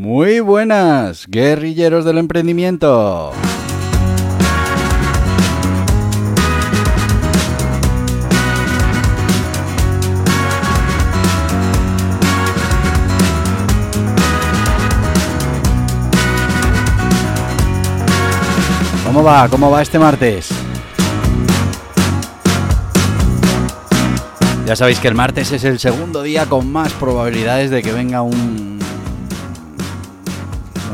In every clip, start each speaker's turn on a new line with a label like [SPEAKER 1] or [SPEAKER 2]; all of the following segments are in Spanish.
[SPEAKER 1] Muy buenas, guerrilleros del emprendimiento. ¿Cómo va? ¿Cómo va este martes? Ya sabéis que el martes es el segundo día con más probabilidades de que venga un...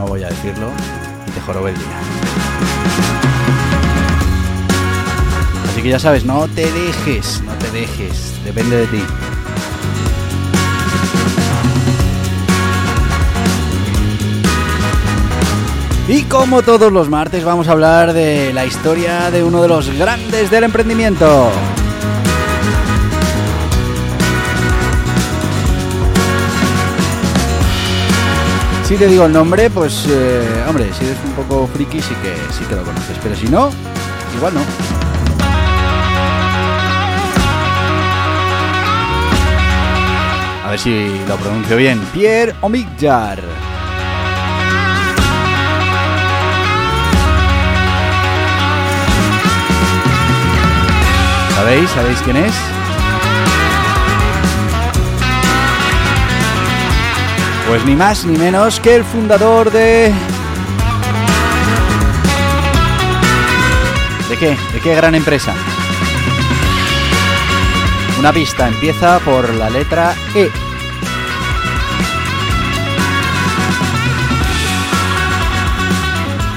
[SPEAKER 1] No voy a decirlo. Y te jorobe el día. Así que ya sabes, no te dejes, no te dejes. Depende de ti. Y como todos los martes vamos a hablar de la historia de uno de los grandes del emprendimiento. Si te digo el nombre, pues eh, hombre, si eres un poco friki sí que sí que lo conoces, pero si no, igual no. A ver si lo pronuncio bien. Pierre Omidyar. ¿Sabéis? ¿Sabéis quién es? Pues ni más ni menos que el fundador de... ¿De qué? ¿De qué gran empresa? Una pista, empieza por la letra E.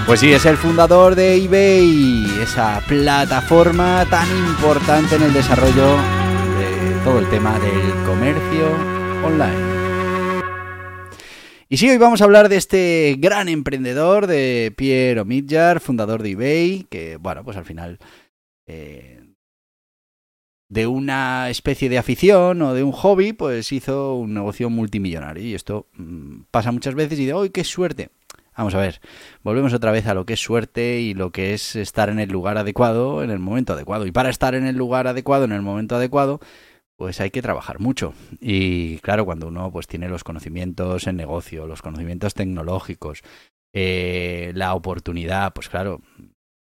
[SPEAKER 1] Pues sí, es el fundador de eBay, esa plataforma tan importante en el desarrollo de todo el tema del comercio online. Y sí, hoy vamos a hablar de este gran emprendedor, de Pierre Omidyar, fundador de eBay, que, bueno, pues al final eh, de una especie de afición o de un hobby, pues hizo un negocio multimillonario. Y esto mmm, pasa muchas veces y de, ¡ay, qué suerte! Vamos a ver, volvemos otra vez a lo que es suerte y lo que es estar en el lugar adecuado en el momento adecuado. Y para estar en el lugar adecuado en el momento adecuado, pues hay que trabajar mucho. Y claro, cuando uno pues tiene los conocimientos en negocio, los conocimientos tecnológicos, eh, la oportunidad, pues claro,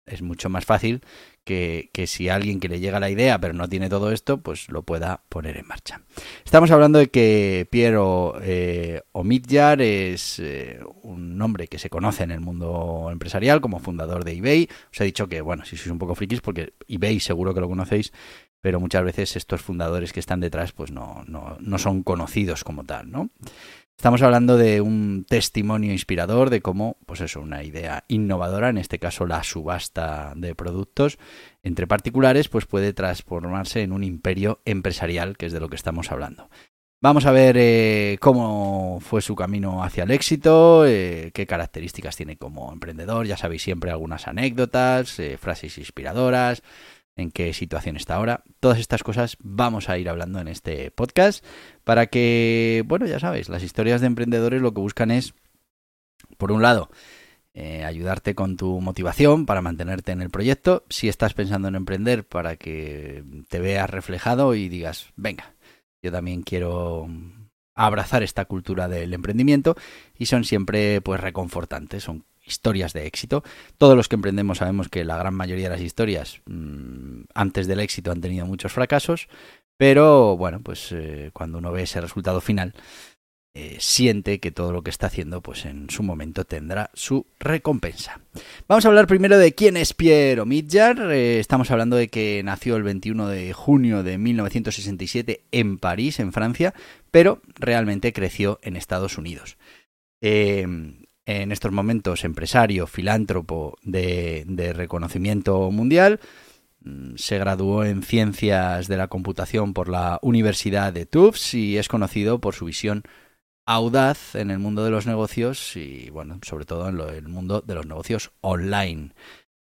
[SPEAKER 1] es mucho más fácil que, que, si alguien que le llega la idea pero no tiene todo esto, pues lo pueda poner en marcha. Estamos hablando de que Piero eh, es eh, un nombre que se conoce en el mundo empresarial como fundador de eBay. Os he dicho que, bueno, si sois un poco frikis, porque eBay seguro que lo conocéis, pero muchas veces estos fundadores que están detrás pues no, no, no son conocidos como tal, ¿no? Estamos hablando de un testimonio inspirador de cómo, pues eso, una idea innovadora, en este caso la subasta de productos entre particulares, pues puede transformarse en un imperio empresarial, que es de lo que estamos hablando. Vamos a ver eh, cómo fue su camino hacia el éxito, eh, qué características tiene como emprendedor, ya sabéis siempre algunas anécdotas, eh, frases inspiradoras, en qué situación está ahora. Todas estas cosas vamos a ir hablando en este podcast para que, bueno, ya sabes, las historias de emprendedores lo que buscan es, por un lado, eh, ayudarte con tu motivación para mantenerte en el proyecto. Si estás pensando en emprender, para que te veas reflejado y digas, venga, yo también quiero abrazar esta cultura del emprendimiento y son siempre pues reconfortantes, son historias de éxito. Todos los que emprendemos sabemos que la gran mayoría de las historias mmm, antes del éxito han tenido muchos fracasos, pero bueno, pues eh, cuando uno ve ese resultado final, eh, siente que todo lo que está haciendo, pues en su momento tendrá su recompensa. Vamos a hablar primero de quién es Pierre Omidyar. Eh, estamos hablando de que nació el 21 de junio de 1967 en París, en Francia, pero realmente creció en Estados Unidos. En estos momentos empresario, filántropo de, reconocimiento mundial, Mm, se graduó en Ciencias de la Computación por la Universidad de Tufts y es conocido por su visión audaz en el mundo de los negocios y, bueno, sobre todo en el mundo de los negocios online.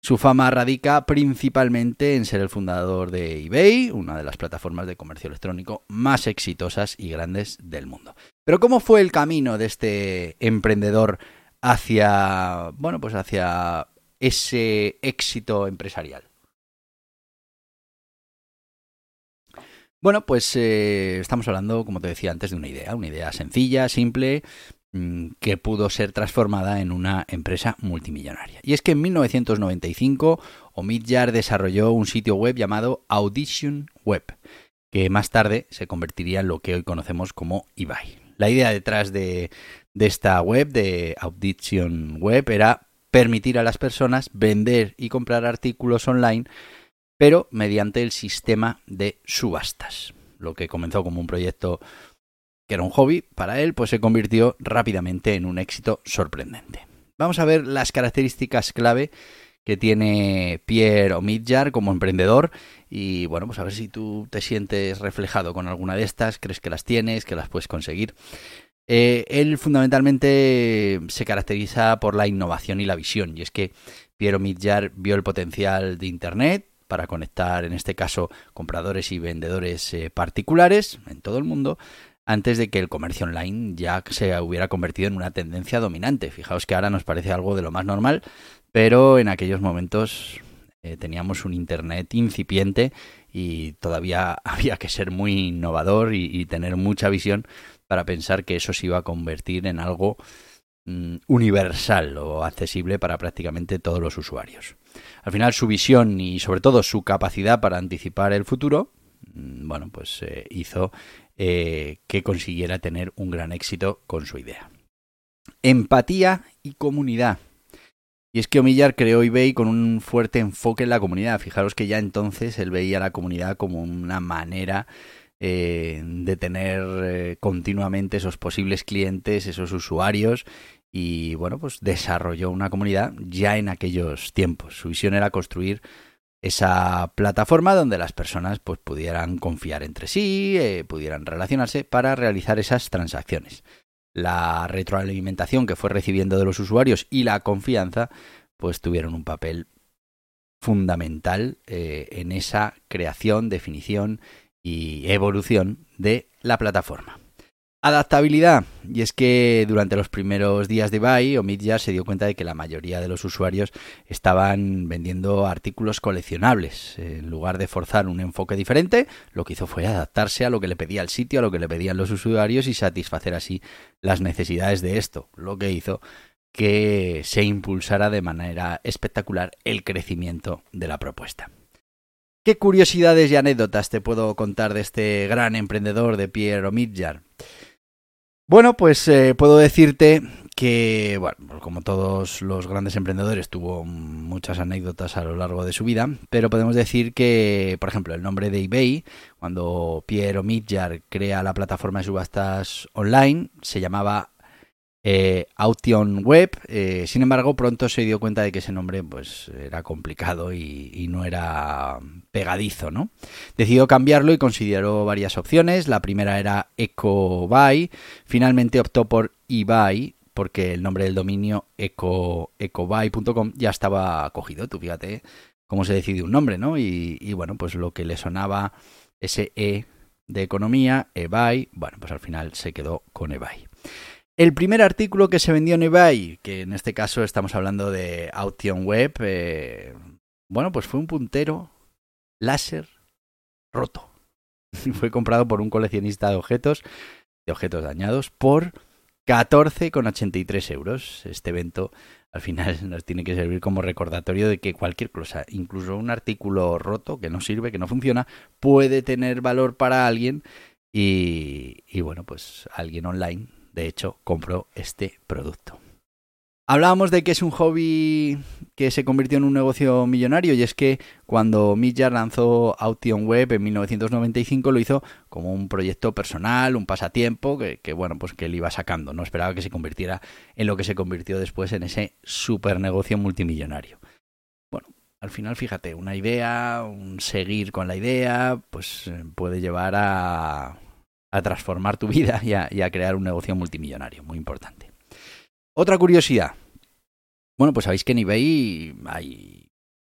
[SPEAKER 1] Su fama radica principalmente en ser el fundador de eBay, una de las plataformas de comercio electrónico más exitosas y grandes del mundo. Pero ¿cómo fue el camino de este emprendedor hacia, bueno, pues hacia ese éxito empresarial? Bueno, pues eh, estamos hablando, como te decía antes, de una idea, una idea sencilla, simple, mm, que pudo ser transformada en una empresa multimillonaria. Y es que en 1995 Omidyar desarrolló un sitio web llamado Audition Web, que más tarde se convertiría en lo que hoy conocemos como eBay. La idea detrás de, de esta web, de Audition Web, era permitir a las personas vender y comprar artículos online pero mediante el sistema de subastas. Lo que comenzó como un proyecto que era un hobby para él, pues se convirtió rápidamente en un éxito sorprendente. Vamos a ver las características clave que tiene Pierre Omidyar como emprendedor y bueno, pues a ver si tú te sientes reflejado con alguna de estas, crees que las tienes, que las puedes conseguir. Eh, él fundamentalmente se caracteriza por la innovación y la visión y es que Pierre Omidyar vio el potencial de Internet, para conectar, en este caso, compradores y vendedores eh, particulares en todo el mundo, antes de que el comercio online ya se hubiera convertido en una tendencia dominante. Fijaos que ahora nos parece algo de lo más normal, pero en aquellos momentos eh, teníamos un Internet incipiente y todavía había que ser muy innovador y, tener mucha visión para pensar que eso se iba a convertir en algo mm, universal o accesible para prácticamente todos los usuarios al final su visión y sobre todo su capacidad para anticipar el futuro, mm, bueno, pues eh, hizo eh, que consiguiera tener un gran éxito con su idea. Empatía y comunidad. Y es que Omillar creó eBay con un fuerte enfoque en la comunidad. Fijaros que ya entonces él veía a la comunidad como una manera eh, de tener continuamente esos posibles clientes, esos usuarios y bueno, pues desarrolló una comunidad ya en aquellos tiempos. Su visión era construir esa plataforma donde las personas pues pudieran confiar entre sí, eh, pudieran relacionarse para realizar esas transacciones. La retroalimentación que fue recibiendo de los usuarios y la confianza pues tuvieron un papel fundamental eh, en esa creación, definición y evolución de la plataforma. Adaptabilidad. Y es que durante los primeros días de Buy, Omid se dio cuenta de que la mayoría de los usuarios estaban vendiendo artículos coleccionables. En lugar de forzar un enfoque diferente, lo que hizo fue adaptarse a lo que le pedía el sitio, a lo que le pedían los usuarios y satisfacer así las necesidades de esto. Lo que hizo que se impulsara de manera espectacular el crecimiento de la propuesta. ¿Qué curiosidades y anécdotas te puedo contar de este gran emprendedor de Pierre Omidjar? Bueno, pues eh, puedo decirte que, bueno, como todos los grandes emprendedores, tuvo muchas anécdotas a lo largo de su vida, pero podemos decir que, por ejemplo, el nombre de eBay, cuando Pierre Omidjar crea la plataforma de subastas online, se llamaba eh, Web. Eh, sin embargo, pronto se dio cuenta de que ese nombre pues, era complicado y, no era pegadizo, ¿no? Decidió cambiarlo y consideró varias opciones. La primera era EcoBuy. Finalmente optó por eBuy porque el nombre del dominio eco, ecobuy.com ya estaba cogido. Tú fíjate cómo se decidió un nombre, ¿no? Y, bueno, pues lo que le sonaba ese E de economía, eBuy, bueno, pues al final se quedó con eBay. El primer artículo que se vendió en eBay, que en este caso estamos hablando de Auction Web, eh, bueno, pues fue un puntero láser roto. fue comprado por un coleccionista de objetos, de objetos dañados, por 14,83 euros. Este evento al final nos tiene que servir como recordatorio de que cualquier cosa, incluso un artículo roto que no sirve, que no funciona, puede tener valor para alguien y, y bueno, pues alguien online de hecho, compró este producto. Hablábamos de que es un hobby que se convirtió en un negocio millonario y es que cuando Millar lanzó Auction Web en 1995 lo hizo como un proyecto personal, un pasatiempo que, bueno, pues que él iba sacando, no esperaba que se convirtiera en lo que se convirtió después en ese super negocio multimillonario. Bueno, al final, fíjate, una idea, un seguir con la idea, pues eh, puede llevar a, a transformar tu vida y a, crear un negocio multimillonario, muy importante. Otra curiosidad. Bueno, pues sabéis que en eBay hay,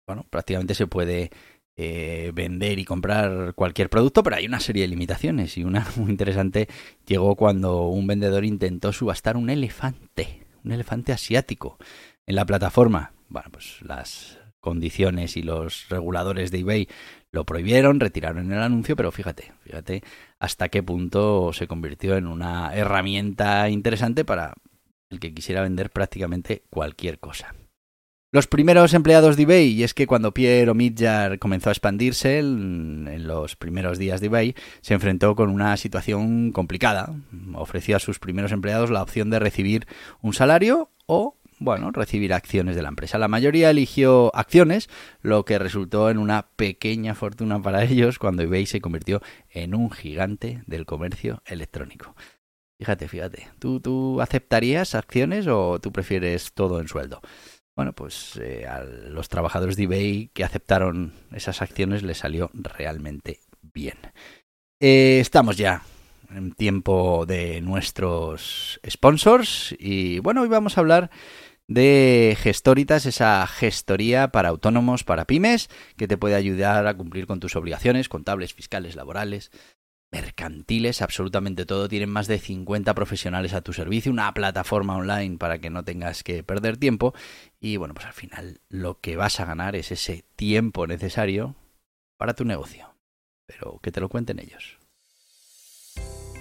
[SPEAKER 1] bueno, prácticamente se puede eh, vender y comprar cualquier producto, pero hay una serie de limitaciones y una muy interesante llegó cuando un vendedor intentó subastar un elefante, un elefante asiático en la plataforma. Bueno, pues las condiciones y los reguladores de eBay lo prohibieron, retiraron el anuncio, pero fíjate, fíjate hasta qué punto se convirtió en una herramienta interesante para el que quisiera vender prácticamente cualquier cosa. Los primeros empleados de eBay, y es que cuando Pierre Midjar comenzó a expandirse en, los primeros días de eBay, se enfrentó con una situación complicada. Ofreció a sus primeros empleados la opción de recibir un salario o bueno, recibir acciones de la empresa. La mayoría eligió acciones, lo que resultó en una pequeña fortuna para ellos cuando eBay se convirtió en un gigante del comercio electrónico. Fíjate, fíjate, ¿tú, tú aceptarías acciones o tú prefieres todo en sueldo? Bueno, pues eh, a los trabajadores de eBay que aceptaron esas acciones les salió realmente bien. Eh, estamos ya en tiempo de nuestros sponsors y bueno, hoy vamos a hablar de Gestoritas, esa gestoría para autónomos, para pymes, que te puede ayudar a cumplir con tus obligaciones contables, fiscales, laborales, mercantiles, absolutamente todo. Tienen más de 50 profesionales a tu servicio, una plataforma online para que no tengas que perder tiempo. Y bueno, pues al final lo que vas a ganar es ese tiempo necesario para tu negocio. Pero que te lo cuenten ellos.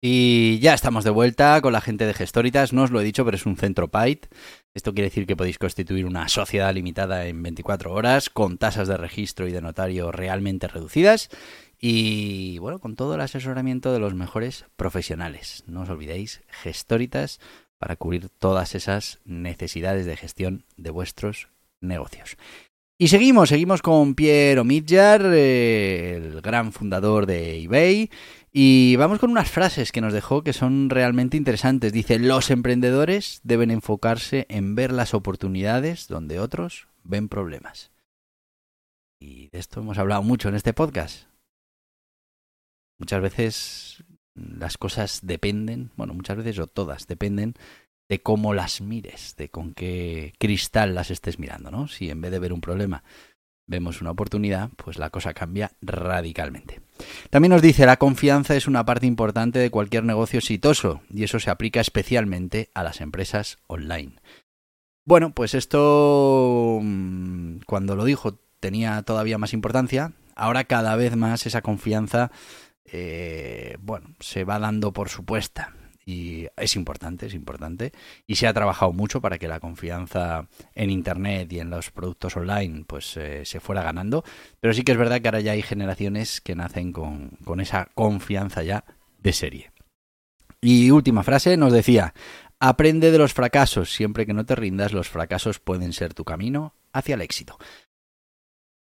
[SPEAKER 1] Y ya estamos de vuelta con la gente de Gestoritas. No os lo he dicho, pero es un centro PAIT. Esto quiere decir que podéis constituir una sociedad limitada en 24 horas, con tasas de registro y de notario realmente reducidas. Y bueno, con todo el asesoramiento de los mejores profesionales. No os olvidéis, Gestoritas para cubrir todas esas necesidades de gestión de vuestros negocios. Y seguimos, seguimos con Piero Midjar, eh, el gran fundador de eBay, y vamos con unas frases que nos dejó que son realmente interesantes. Dice, los emprendedores deben enfocarse en ver las oportunidades donde otros ven problemas. Y de esto hemos hablado mucho en este podcast. Muchas veces las cosas dependen, bueno, muchas veces o todas dependen de cómo las mires, de con qué cristal las estés mirando, ¿no? Si en vez de ver un problema vemos una oportunidad, pues la cosa cambia radicalmente. También nos dice, la confianza es una parte importante de cualquier negocio exitoso y eso se aplica especialmente a las empresas online. Bueno, pues esto mm, cuando lo dijo tenía todavía más importancia, ahora cada vez más esa confianza eh, bueno, se va dando por supuesta y es importante, es importante. Y se ha trabajado mucho para que la confianza en Internet y en los productos online pues eh, se fuera ganando. Pero sí que es verdad que ahora ya hay generaciones que nacen con, con esa confianza ya de serie. Y última frase nos decía, aprende de los fracasos, siempre que no te rindas, los fracasos pueden ser tu camino hacia el éxito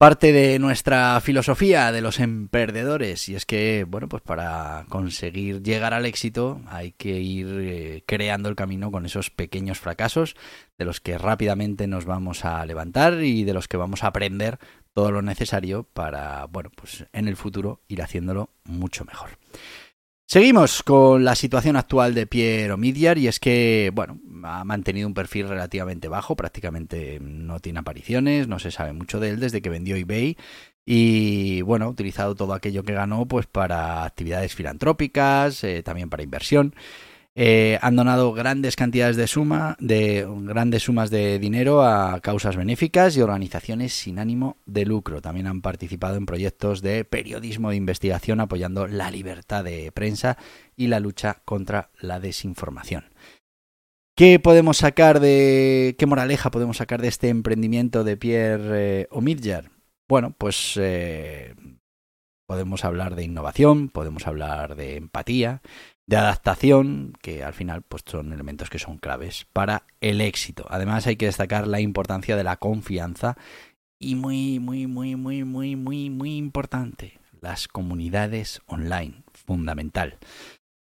[SPEAKER 1] parte de nuestra filosofía de los emprendedores y es que bueno pues para conseguir llegar al éxito hay que ir eh, creando el camino con esos pequeños fracasos de los que rápidamente nos vamos a levantar y de los que vamos a aprender todo lo necesario para bueno pues en el futuro ir haciéndolo mucho mejor Seguimos con la situación actual de Piero Midyar y es que, bueno, ha mantenido un perfil relativamente bajo, prácticamente no tiene apariciones, no se sabe mucho de él desde que vendió eBay y, bueno, ha utilizado todo aquello que ganó pues para actividades filantrópicas, eh, también para inversión. Eh, han donado grandes cantidades de suma, de grandes sumas de dinero a causas benéficas y organizaciones sin ánimo de lucro. También han participado en proyectos de periodismo de investigación apoyando la libertad de prensa y la lucha contra la desinformación. ¿Qué podemos sacar de qué moraleja podemos sacar de este emprendimiento de Pierre eh, Omidyar? Bueno, pues eh, podemos hablar de innovación, podemos hablar de empatía, de adaptación, que al final pues, son elementos que son claves para el éxito. Además hay que destacar la importancia de la confianza y muy, muy, muy, muy, muy, muy, muy importante, las comunidades online, fundamental.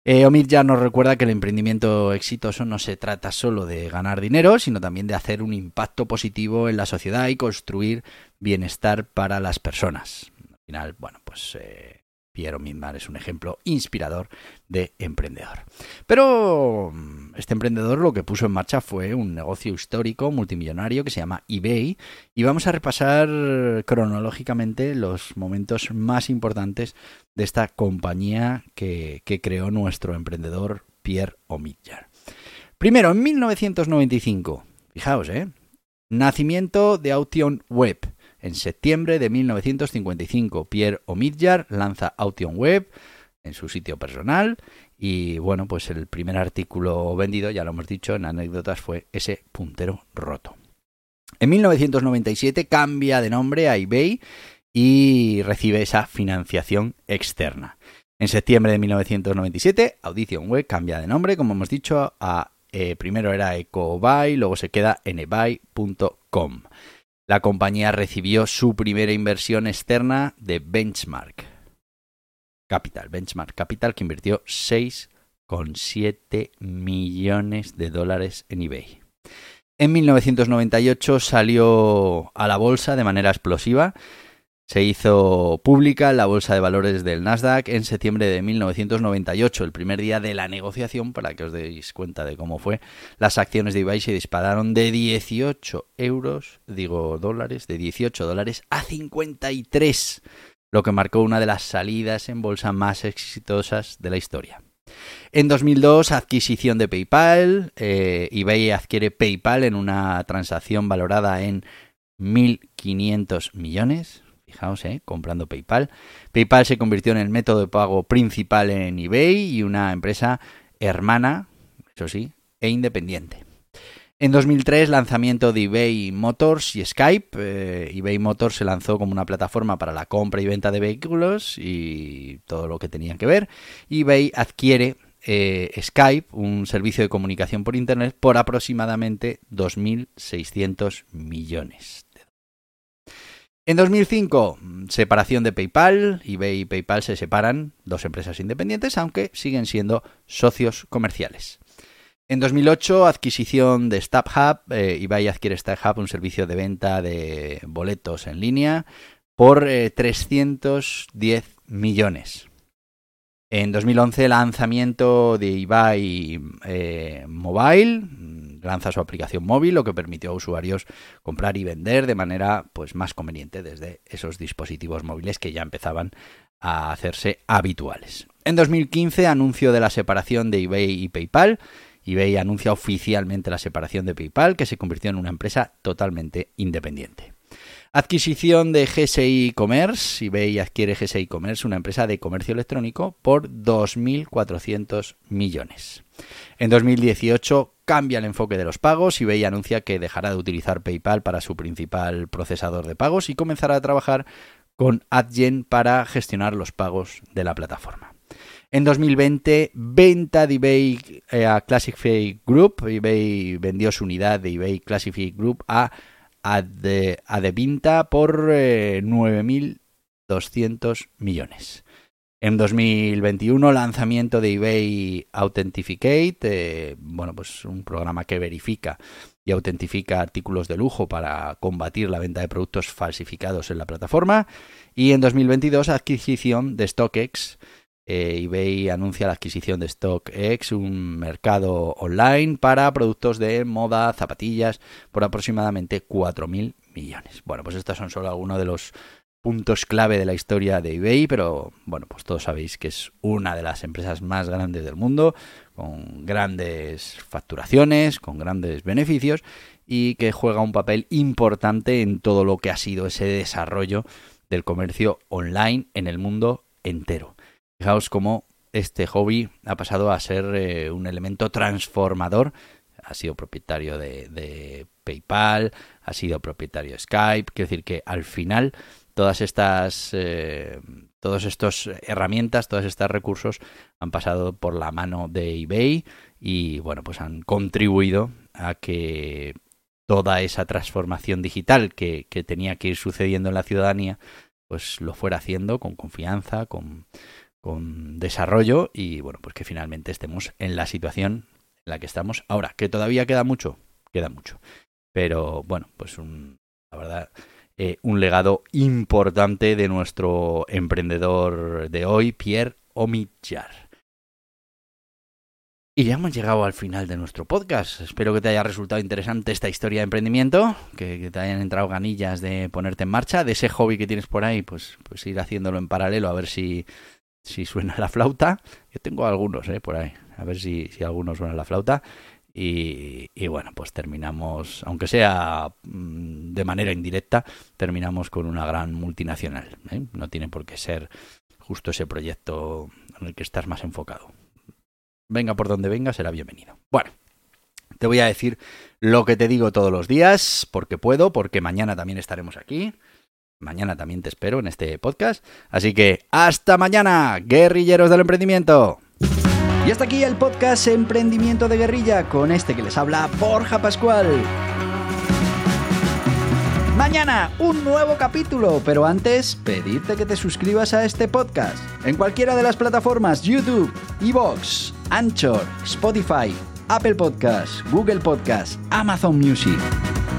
[SPEAKER 1] Eh, Omid ya nos recuerda que el emprendimiento exitoso no se trata solo de ganar dinero, sino también de hacer un impacto positivo en la sociedad y construir bienestar para las personas. Al final, bueno, pues eh, Piero es un ejemplo inspirador de emprendedor. Pero mm, este emprendedor lo que puso en marcha fue un negocio histórico multimillonario que se llama eBay y vamos a repasar cronológicamente los momentos más importantes de esta compañía que, creó nuestro emprendedor Pierre Omidyar. Primero, en 1995, fijaos, ¿eh? Nacimiento de Auction Web en septiembre de 1955, Pierre Omidyar lanza Auction Web en su sitio personal y bueno, pues el primer artículo vendido, ya lo hemos dicho en anécdotas, fue ese puntero roto. En 1997 cambia de nombre a eBay y recibe esa financiación externa. En septiembre de 1997, Audition Web cambia de nombre, como hemos dicho, a eh, primero era EcoBuy, luego se queda en eBay.com la compañía recibió su primera inversión externa de Benchmark Capital. Benchmark Capital que invirtió 6,7 millones de dólares en eBay. En 1998 salió a la bolsa de manera explosiva se hizo pública la Bolsa de Valores del Nasdaq en septiembre de 1998, el primer día de la negociación, para que os deis cuenta de cómo fue. Las acciones de eBay se dispararon de 18 euros, digo dólares, de 18 dólares a 53, lo que marcó una de las salidas en bolsa más exitosas de la historia. En 2002, adquisición de PayPal. Eh, eBay adquiere PayPal en una transacción valorada en 1.500 millones Fijaos, ¿eh? comprando PayPal. PayPal se convirtió en el método de pago principal en eBay y una empresa hermana, eso sí, e independiente. En 2003, lanzamiento de eBay Motors y Skype. Eh, eBay Motors se lanzó como una plataforma para la compra y venta de vehículos y todo lo que tenían que ver. eBay adquiere eh, Skype, un servicio de comunicación por Internet, por aproximadamente 2.600 millones en 2005, separación de PayPal. eBay y PayPal se separan, dos empresas independientes, aunque siguen siendo socios comerciales. En 2008, adquisición de StubHub. Eh, eBay adquiere StubHub, un servicio de venta de boletos en línea, por 310 eh, millones. En 2011, lanzamiento de eBay eh, Mobile, lanza su aplicación móvil, lo que permitió a usuarios comprar y vender de manera pues, más conveniente desde esos dispositivos móviles que ya empezaban a hacerse habituales. En 2015, anuncio de la separación de eBay y PayPal. eBay anuncia oficialmente la separación de PayPal, que se convirtió en una empresa totalmente independiente. Adquisición de GSI Commerce. eBay adquiere GSI Commerce, una empresa de comercio electrónico, por 2.400 millones. En 2018 cambia el enfoque de los pagos. eBay anuncia que dejará de utilizar PayPal para su principal procesador de pagos y comenzará a trabajar con Adyen para gestionar los pagos de la plataforma. En 2020, venta de eBay eh, a Classified Group. eBay vendió su unidad de eBay Classified Group a Adevinta por 9.200 eh, millones. En 2021, lanzamiento de eBay Authentificate, eh, bueno, pues un programa que verifica y autentifica artículos de lujo para combatir la venta de productos falsificados en la plataforma. Y en 2022, adquisición de StockX. Eh, eBay anuncia la adquisición de StockX, un mercado online para productos de moda, zapatillas, por aproximadamente 4.000 millones. Bueno, pues estos son solo algunos de los puntos clave de la historia de eBay, pero bueno, pues todos sabéis que es una de las empresas más grandes del mundo, con grandes facturaciones, con grandes beneficios y que juega un papel importante en todo lo que ha sido ese desarrollo del comercio online en el mundo entero. Fijaos cómo este hobby ha pasado a ser eh, un elemento transformador. Ha sido propietario de, PayPal, ha sido propietario de Skype. Quiero decir que al final todas estas, eh, todas estas herramientas, todos estos recursos han pasado por la mano de eBay y bueno, pues han contribuido a que toda esa transformación digital que, que tenía que ir sucediendo en la ciudadanía, pues lo fuera haciendo con confianza, con, con desarrollo y bueno, pues que finalmente estemos en la situación en la que estamos ahora, que todavía queda mucho, queda mucho. Pero bueno, pues un, la verdad, eh, un legado importante de nuestro emprendedor de hoy, Pierre Omidyar. Y ya hemos llegado al final de nuestro podcast. Espero que te haya resultado interesante esta historia de emprendimiento, que, te hayan entrado ganillas de ponerte en marcha, de ese hobby que tienes por ahí, pues, pues ir haciéndolo en paralelo a ver si, si suena la flauta. Yo tengo algunos eh, por ahí, a ver si, si algunos suena la flauta. Y, y, bueno, pues terminamos, aunque sea mm, de manera indirecta, terminamos con una gran multinacional. ¿eh? No tiene por qué ser justo ese proyecto en el que estás más enfocado. Venga por donde venga, será bienvenido. Bueno, te voy a decir lo que te digo todos los días, porque puedo, porque mañana también estaremos aquí. Mañana también te espero en este podcast. Así que hasta mañana, guerrilleros del emprendimiento. Y hasta aquí el podcast Emprendimiento de Guerrilla con este que les habla Borja Pascual. Mañana un nuevo capítulo, pero antes pedirte que te suscribas a este podcast en cualquiera de las plataformas YouTube, Evox, Anchor, Spotify, Apple Podcasts, Google Podcasts, Amazon Music.